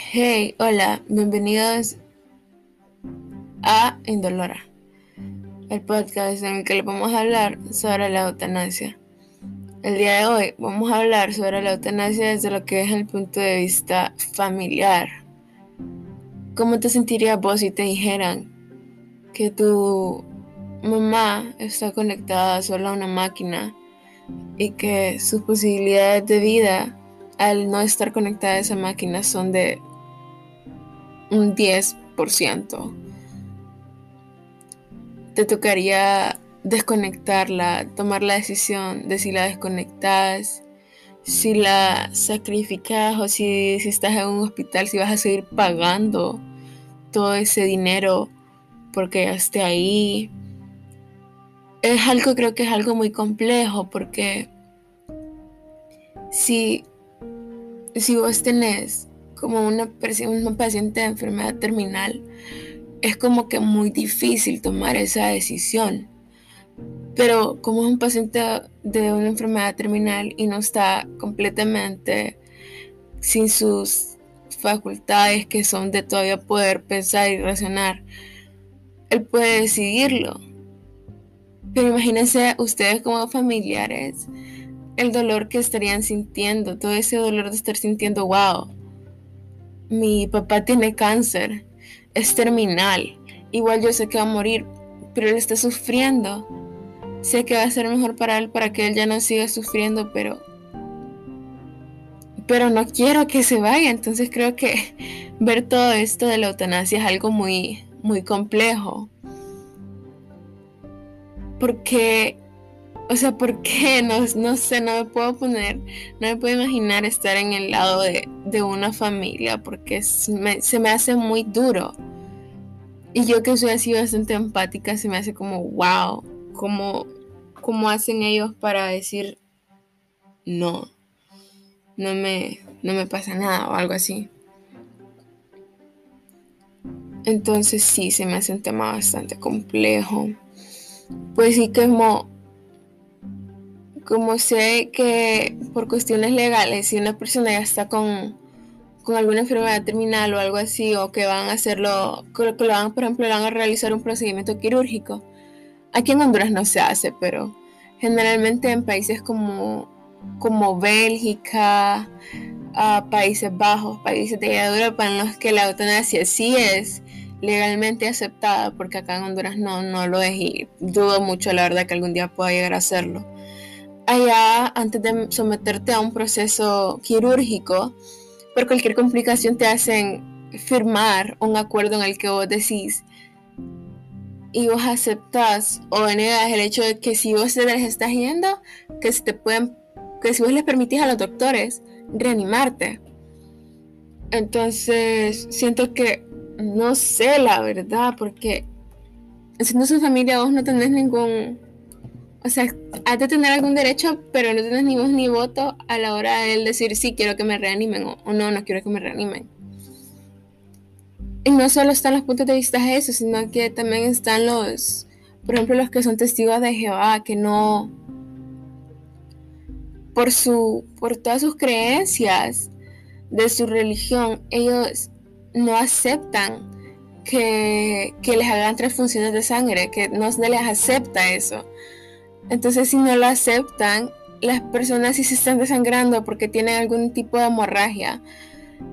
Hey, hola, bienvenidos a Indolora, el podcast en el que le vamos a hablar sobre la eutanasia. El día de hoy vamos a hablar sobre la eutanasia desde lo que es el punto de vista familiar. ¿Cómo te sentirías vos si te dijeran que tu mamá está conectada solo a una máquina y que sus posibilidades de vida al no estar conectada a esa máquina son de un 10%. Te tocaría desconectarla, tomar la decisión de si la desconectas, si la sacrificas o si, si estás en un hospital, si vas a seguir pagando todo ese dinero porque ya esté ahí. Es algo, creo que es algo muy complejo porque si, si vos tenés como una, una paciente de enfermedad terminal, es como que muy difícil tomar esa decisión. Pero como es un paciente de una enfermedad terminal y no está completamente sin sus facultades que son de todavía poder pensar y razonar, él puede decidirlo. Pero imagínense ustedes como familiares el dolor que estarían sintiendo, todo ese dolor de estar sintiendo, wow, mi papá tiene cáncer, es terminal, igual yo sé que va a morir, pero él está sufriendo. Sé que va a ser mejor para él para que él ya no siga sufriendo, pero pero no quiero que se vaya, entonces creo que ver todo esto de la eutanasia es algo muy muy complejo. Porque o sea, ¿por qué? No, no sé, no me puedo poner, no me puedo imaginar estar en el lado de, una familia porque se me hace muy duro. Y yo que soy así bastante empática, se me hace como, wow, ¿cómo, cómo hacen ellos para decir, no, no me, no me pasa nada o algo así? Entonces sí, se me hace un tema bastante complejo. Pues sí, como como sé que por cuestiones legales, si una persona ya está con, alguna enfermedad terminal o algo así, o que van a hacerlo, que lo van, por ejemplo, van a realizar un procedimiento quirúrgico, aquí en Honduras no se hace, pero generalmente en países como, como Bélgica, Países Bajos, países de Europa, en los que la eutanasia sí es legalmente aceptada, porque acá en Honduras no, no lo es y dudo mucho, la verdad, que algún día pueda llegar a hacerlo allá antes de someterte a un proceso quirúrgico, por cualquier complicación te hacen firmar un acuerdo en el que vos decís y vos aceptas o negas el hecho de que si vos te les estás yendo, que te pueden, que si vos les permitís a los doctores reanimarte. Entonces, siento que no sé la verdad, porque siendo su familia vos no tenés ningún o sea, has de tener algún derecho, pero no tienes ni voz ni voto a la hora de él decir sí, quiero que me reanimen o, no, no quiero que me reanimen. Y no solo están los puntos de vista de eso, sino que también están los, por ejemplo, los que son testigos de Jehová, que no, por, su, por todas sus creencias de su religión, ellos no aceptan que, que les hagan transfusiones de sangre, que no se les acepta eso. Entonces, si no lo aceptan, las personas si se están desangrando porque tienen algún tipo de hemorragia,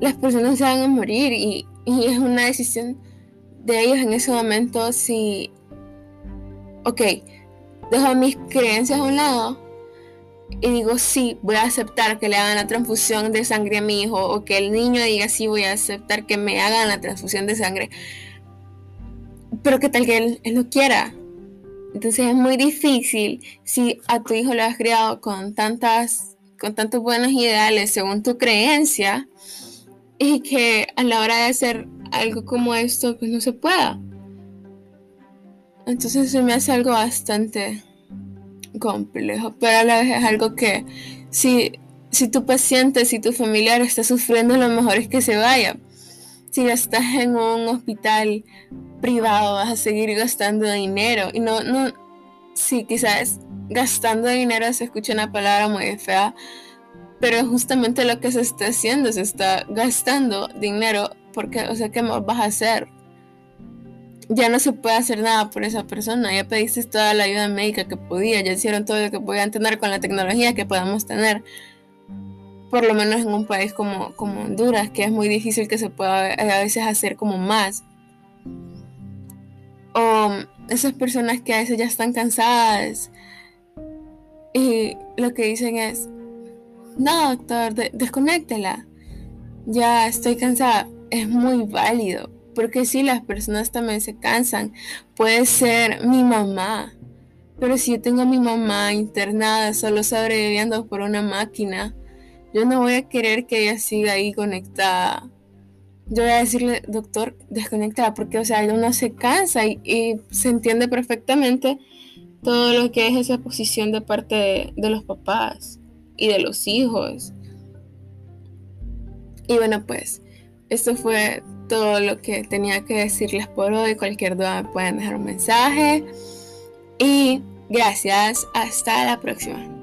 las personas se van a morir y, es una decisión de ellos en ese momento si, ok, dejo mis creencias a un lado y digo sí, voy a aceptar que le hagan la transfusión de sangre a mi hijo o que el niño diga sí, voy a aceptar que me hagan la transfusión de sangre, pero que tal que él, él no quiera entonces es muy difícil si a tu hijo lo has criado con tantas, con tantos buenos ideales según tu creencia y que a la hora de hacer algo como esto pues no se pueda. Entonces se me hace algo bastante complejo, pero a la vez es algo que si, si tu paciente, si tu familiar está sufriendo, lo mejor es que se vaya. Si estás en un hospital privado, vas a seguir gastando dinero. Y no, no, sí, quizás gastando dinero se escucha una palabra muy fea, Pero justamente lo que se está haciendo, se está gastando dinero, porque, o sea, ¿qué más vas a hacer? Ya no se puede hacer nada por esa persona, ya pediste toda la ayuda médica que podía, ya hicieron todo lo que podían tener con la tecnología que podamos tener por lo menos en un país como, como Honduras, que es muy difícil que se pueda a veces hacer como más. O esas personas que a veces ya están cansadas y lo que dicen es, no, doctor, desconéctela. Ya estoy cansada. Es muy válido. Porque si las personas también se cansan. Puede ser mi mamá. Pero si yo tengo a mi mamá internada, solo sobreviviendo por una máquina, yo no voy a querer que ella siga ahí conectada. Yo voy a decirle, doctor, desconectada, porque, o sea, uno se cansa y, se entiende perfectamente todo lo que es esa posición de parte de, los papás y de los hijos. Y bueno, pues, esto fue todo lo que tenía que decirles por hoy. Cualquier duda me pueden dejar un mensaje. Y gracias, hasta la próxima.